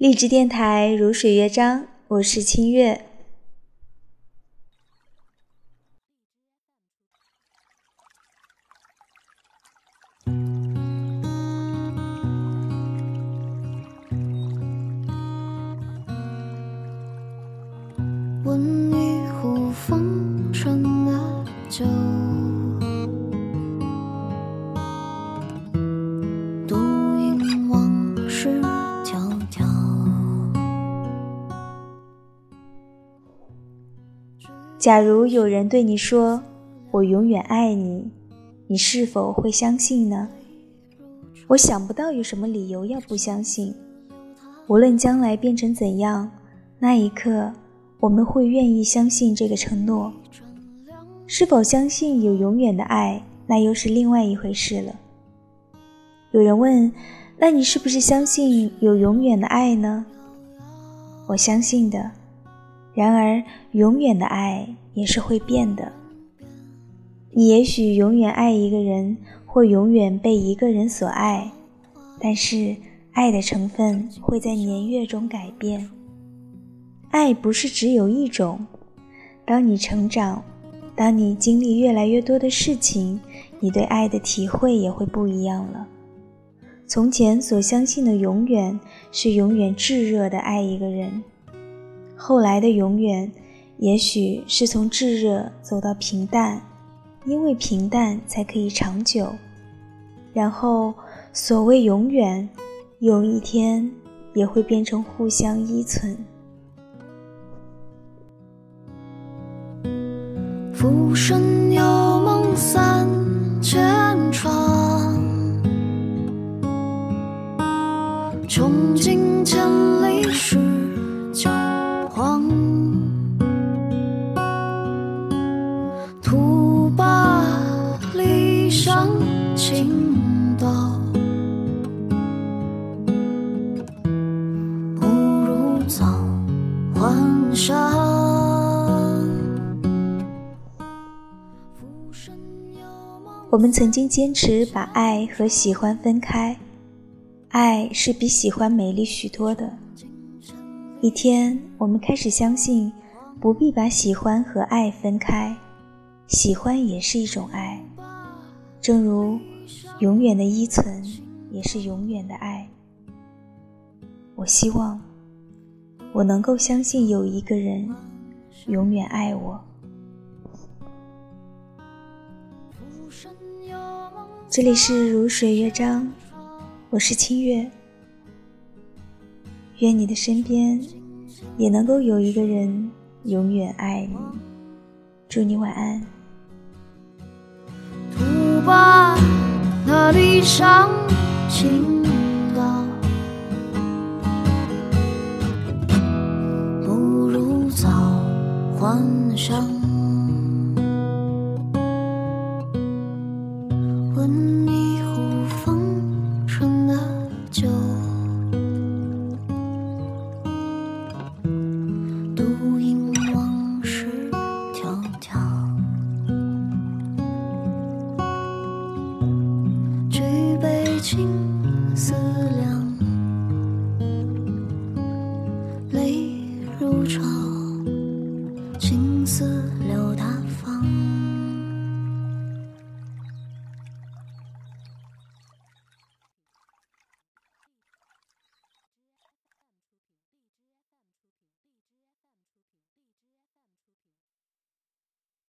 励志电台如水乐章，我是清月。温一壶风尘的酒，假如有人对你说“我永远爱你”，你是否会相信呢？我想不到有什么理由要不相信。无论将来变成怎样，那一刻。我们会愿意相信这个承诺，是否相信有永远的爱，那又是另外一回事了。有人问：“那你是不是相信有永远的爱呢？”我相信的。然而，永远的爱也是会变的。你也许永远爱一个人，或永远被一个人所爱，但是爱的成分会在年月中改变。爱不是只有一种。当你成长，当你经历越来越多的事情，你对爱的体会也会不一样了。从前所相信的永远是永远炙热的爱一个人，后来的永远也许是从炙热走到平淡，因为平淡才可以长久。然后，所谓永远，有一天也会变成互相依存。浮生有梦三千倾倒，不如早还乡。我们曾经坚持把爱和喜欢分开，爱是比喜欢美丽许多的。一天，我们开始相信，不必把喜欢和爱分开，喜欢也是一种爱，正如永远的依存也是永远的爱。我希望，我能够相信有一个人永远爱我。这里是如水乐章，我是清月。愿你的身边也能够有一个人永远爱你。祝你晚安。把何必伤情到，不如早还乡。温一壶风尘的酒。